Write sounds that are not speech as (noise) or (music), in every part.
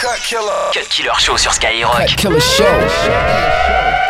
Cut Killer. Cut Killer Show sur Skyrock. Cut Killer Show.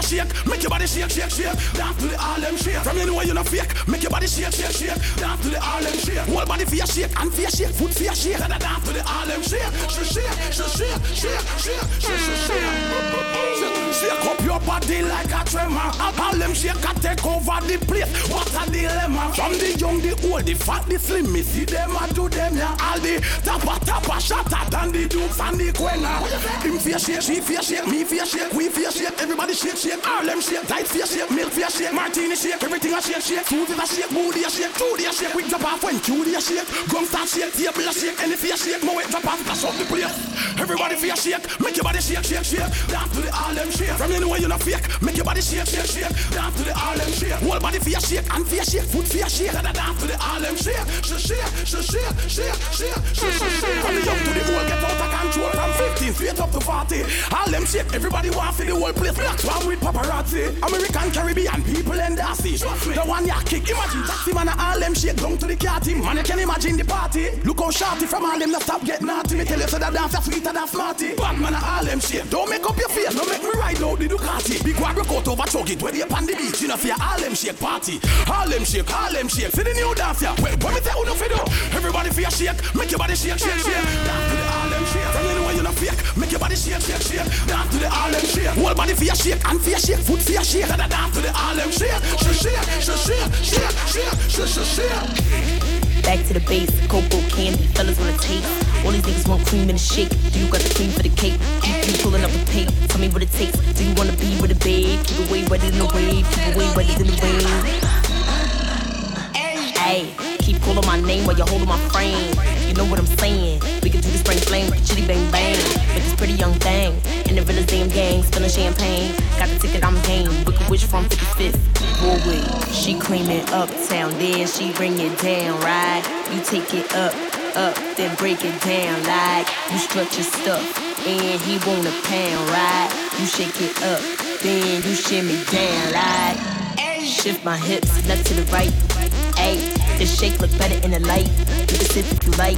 Everybody shake, make your body shake, shake, shake. Dance to the Harlem shake. From you know you're not fake, make your body shake, shake, shake. Dance to the Harlem shake. Whole body feel shake and feel shake, foot feel shake. Da da dance to the Harlem shake, shake, shake, shake, shake, shake, shake, shake, shake. Shake up your body like a tremor. Harlem shake a take over the place. What a dilemma. From the young, the old, the fat, the slim, me see them and do them yeah. All the tappa tappa shatter than the dukes and the quenna. Him feel shake, she feel shake, me feel shake, we feel shake. Everybody shake, shake. Harlem shake, tight feel shake, milk feel shake, martini shake. Everything a shake, shake. Is a shake, booty a shake, tooty a shake. Quick drop off when cutie a shake. Gum start shake, table a shake, any feel shake. More drop off, dash up the place. Everybody feel shake, make your body shake, shake, shake. Dance to the Harlem shake. From anywhere you not fake, make your body shake, shake, shake. Dance to the Harlem shake. Whole body feel shake and feel shake, foot feel shake. Da da dance to the Harlem shake, shake, shake, shake, shake, shake, shake, shake, shake. From the young to the old, get out of control. From 15 straight up to 40. Harlem shake, everybody want for the whole place. Black swan with paparazzi. American, Caribbean people and Darcy. The one ya kick. Imagine taxi man a Harlem shake down to the car team. Man, you can imagine the party. Look how shorty from Harlem, not stop get naughty. Me tell you so that dance are sweeter than smarty. Bad man a Harlem shake. Don't make up your face, don't make me Bring out the Ducati. Big Wagga out over chug it. Where they upon the beach, you know, see a Harlem shake party. Harlem shake, Harlem shake. See the new dance here. Wait, what me tell you no video? Everybody feel shake. Make your body shake, shake, shake. Dance to the Harlem shake. Tell anyone you no fake. Make your body shake, shake, shake. Dance to the Harlem shake. Whole body feel shake and feel shake. Foot feel shake. your shake. Dance to the Harlem shake. Shake, shake, shake, shake, shake, shake, shake, shake. Back to the base, cocoa candy, fellas wanna taste. All these niggas want cream in the shake. Do you got the cream for the cake? Keep you pulling up the tape. Tell me what it takes. Do you wanna be with a babe? Keep away wetter than the wave. Keep away wetter than the wave. Hey, keep calling my name while you're holding my frame. You know what I'm saying? We can do the spring flame, chitty bang bang. With this pretty young thing. And the realest damn gang, spilling champagne. Got the ticket, I'm game. Wicked witch from 55th. She claiming uptown, then she bring it down, right? You take it up, up, then break it down, like you strut your stuff, and he want a pound, right? You shake it up, then you shimmy down, like shift my hips, left to the right. Ayy, this shake look better in the light. You can sip if you like.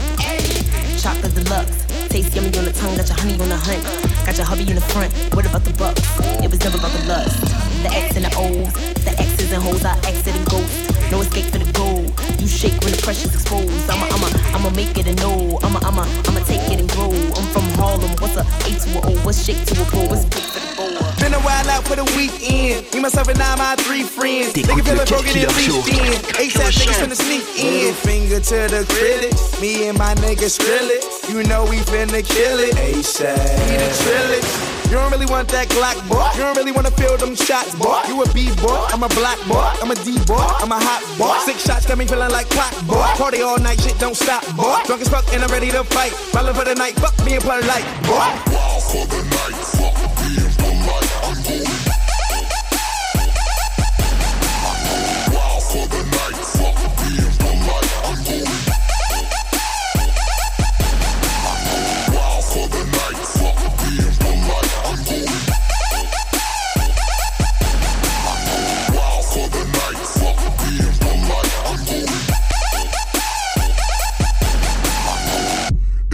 Chocolate deluxe, taste yummy on the tongue, got your honey on the hunt. Got your hubby in the front. What about the bucks? It was never about the lust. The X and the O's, the X's and hoes, I exit and ghost. No escape for the goal. You shake when the pressure's exposed. I'ma, I'ma, I'ma make it a no. I'ma, I'ma, I'ma take it and grow. I'm from Harlem. What's a A to a O? What's shake to a pro? What's big for the bowl? Been a while out for the weekend. Me, myself, and I, my three friends. They can feel it broken in reached in. ASAP niggas finna sneak in. Middle finger to the critics. Me and my niggas drill it. You know we finna kill it. ASAP. Need a trillage. You don't really want that Glock, boy. You don't really wanna feel them shots, boy. You a B boy, I'm a black boy, I'm a D boy, I'm a hot boy. Six shots coming feeling like clock, boy. Party all night, shit don't stop, boy. Drunk as fuck and I'm ready to fight. Ballin' for the night, fuck being polite, boy. Wild for the night,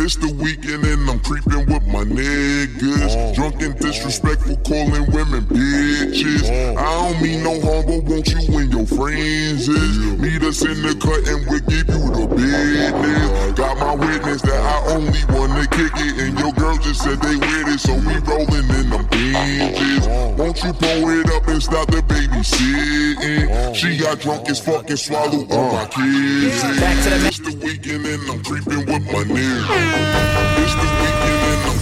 It's the weekend and I'm creeping with my niggas. Oh. Drunk and disrespectful, calling women bitches. Oh. I don't mean no harm, but won't you and your friends is? Meet us in the cut and we'll give you the business. Got my witness that I only wanna kick it, and your girl just said they with it, so we rolling in them binges. Oh. Won't you pull it up and stop the baby babysitting? She got drunk as fuck and swallowed all my kids. Back to the It's the weekend and I'm creeping with my niggas. It's the weekend and I'm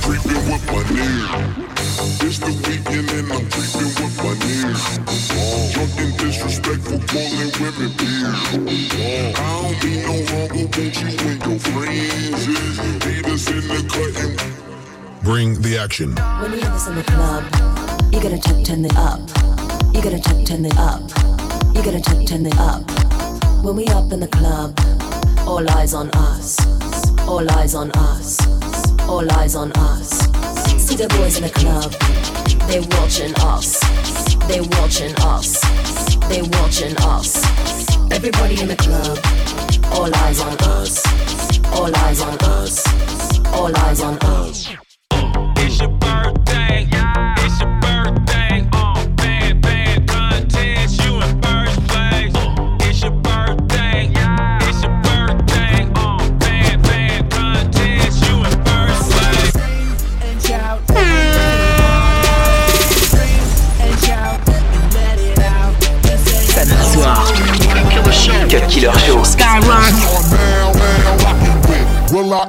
creeping with my niggas. It's the weekend and I'm creeping with my niggas. Drunk and disrespectful, calling women bitch. I don't mean no harm, but won't you and your friends is? Us in the cut and Bring the action. When you have this in the club, you gotta check, turn it up. You gotta check, turn it up. You gotta check, turn it up. When we up in the club, all eyes on us. All eyes on us. All eyes on us. See the boys in the club, they watching us. They watching us. They watching us. Everybody in the club, all eyes on us. All eyes on us. All eyes on us.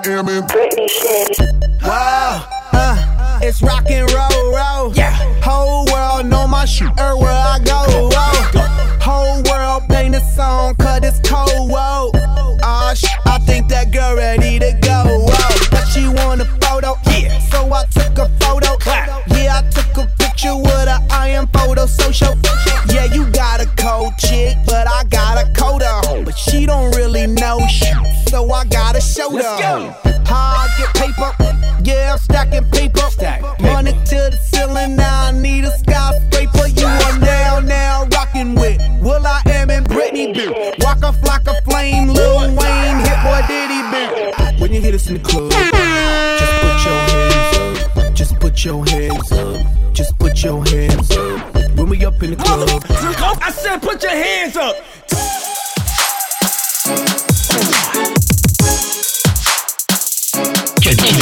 y'all? Britney shit. Wow, uh, it's rockin'.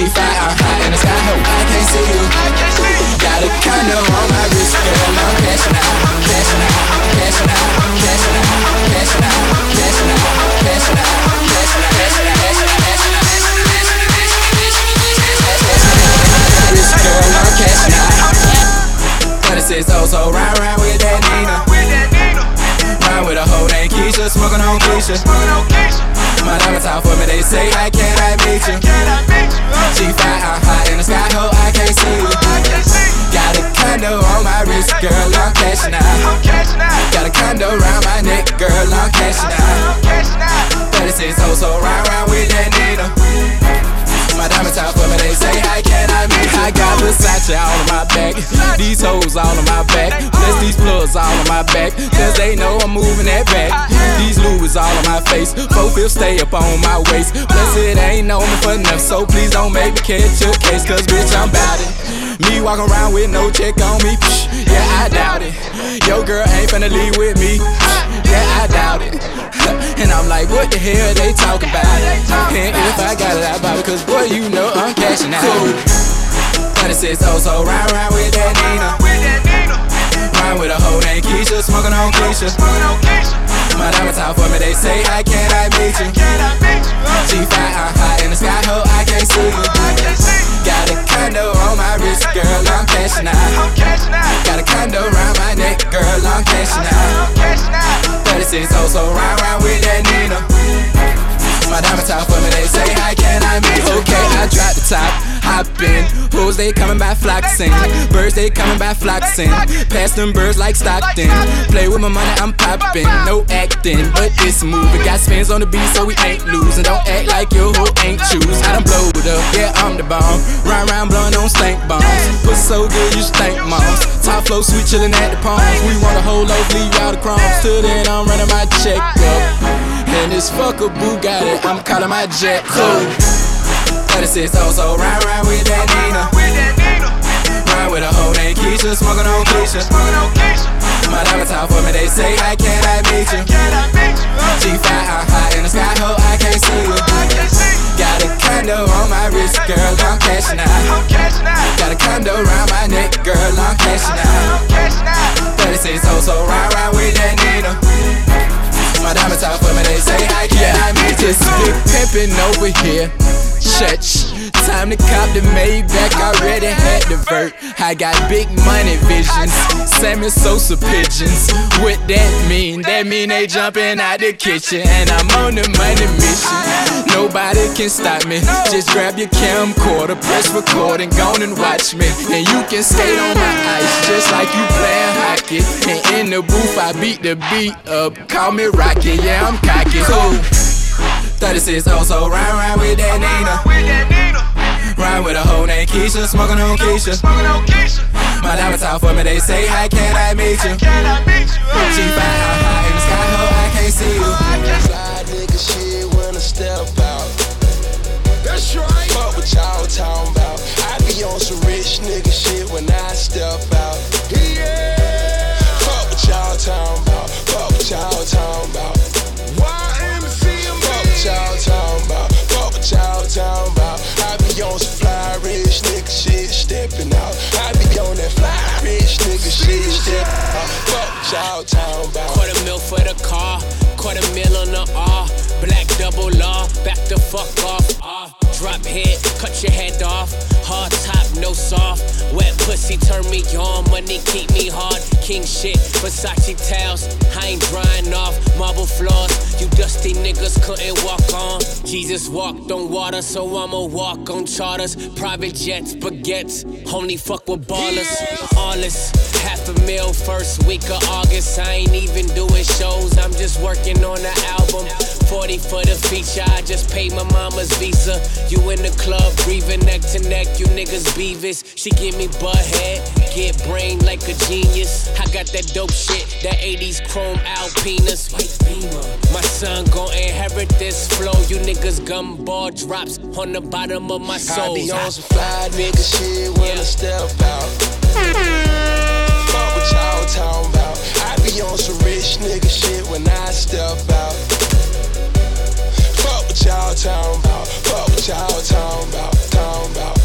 G5, I'm high in the sky, I can't see you. Got a condo on my wrist, girl, I'm cashing out, cashing out, cashing out, cashing out, cashing out, cashing out, cashing out, cashing out, cashing out, cashing out, Wrist, girl, I'm cashing out. 26 oh, so ride, ride with that Nina. Ride with a hoe named Keisha, smoking on Keisha. My diamonds out for me, they say, how can't, I meet you? G5, I'm high in the sky, ho, I can't see you. Got a condo on my wrist, girl, I'm cashing out. Got a condo around my neck, girl, I'm cashing out. 36 oh, so ride, ride with that Nina. My diamonds out for me, they say, how can't, I meet you? I got Versace all on my back, these hoes all on my back, plus these plugs all on my back, cause they know I'm moving that back. These Louis all on my face, four fifths stay up on my waist, plus it ain't known me for enough, so please don't make me catch your case, cause bitch, I'm bout it. Me walking around with no check on me, psh, yeah, I doubt it. Yo, girl ain't finna leave with me, psh, yeah, I doubt it. (laughs) And I'm like, what the hell they talking about? And if I got it, I buy it, cause boy, you know I'm cashing out. 26 oh, so ride, ride with that Nina. Ride with a hoe named Keisha, smoking on Keisha. My diamonds out for me, they say, I can't, I meet you? G5, I'm high in the sky, ho, I can't Hoes, they coming by flocking. Birds, they coming by flocking. Pass them birds like Stockton. Play with my money, I'm popping. No acting, but it's moving. Got spins on the beat, so we ain't losing. Don't act like your hoe ain't choose. I done blowed up, yeah, I'm the bomb. Round round blowing on stank bombs. Put so good, you stank moms. Top flow, sweet chillin' at the palms. We want a whole loaf, leave out the crumbs. Till then, I'm running my check up. And this fuck a Bugatti, I'm calling my jet cool. 36 oh, so ride, ride with that Nina. Ride with a hoe named Keisha. Smoking on Keisha. My diamonds out for me, they say, How can I meet you? G5, I'm high in the sky, oh, ho, I can't see you. Got a condo on my wrist, girl, I'm cashing out. Got a condo around my neck, girl, I'm cashing out. 36 hoes, so ride, ride with that Nina. My diamonds out for me, they say, How can I meet you? Just big pimpin' over here. Church, time to cop the Maybach. I already had the vert. I got big money visions, Sammy Sosa pigeons. What that mean? That mean they jumping out the kitchen, and I'm on the money mission. Nobody can stop me. Just grab your camcorder, press record, and go and watch me. And you can skate on my ice just like you playing hockey. And in the booth, I beat the beat up. Call me Rocky, yeah I'm cocky. Cool. 36 oh, so ride, ride with that Nina. Ride with a hoe named Keisha, smoking on Keisha. My diamonds out for me, they say, How can I meet you? She fine, how high in the sky, ho, I can't see you. Fly nigga shit when I step out. That's right. Quarter mil on the R. Black double law, back the fuck off. Drop head, cut your head off. Hard top, no soft. Wet pussy turn me on, money keep me hard. King shit, Versace towels, I ain't drying off. Marble floors, you dusty niggas couldn't walk on. Jesus walked on water, so I'ma walk on charters. Private jets, baguettes, only fuck with ballers. All this, half a mil first week of August. I ain't even doing shows, I'm just working on the album. 40 for the feature, I just paid my mama's visa. You in the club, breathing neck to neck, you niggas Davis. She give me butt head, get brain like a genius. I got that dope shit, that 80s chrome Alpinas. My son gon' inherit this flow. You niggas gumball drops on the bottom of my soul. I be on some fly nigga shit when yeah. I step out. Fuck what y'all talking about. I be on some rich nigga shit when I step out. Fuck what y'all talking about. Fuck what y'all talking about. Talking about.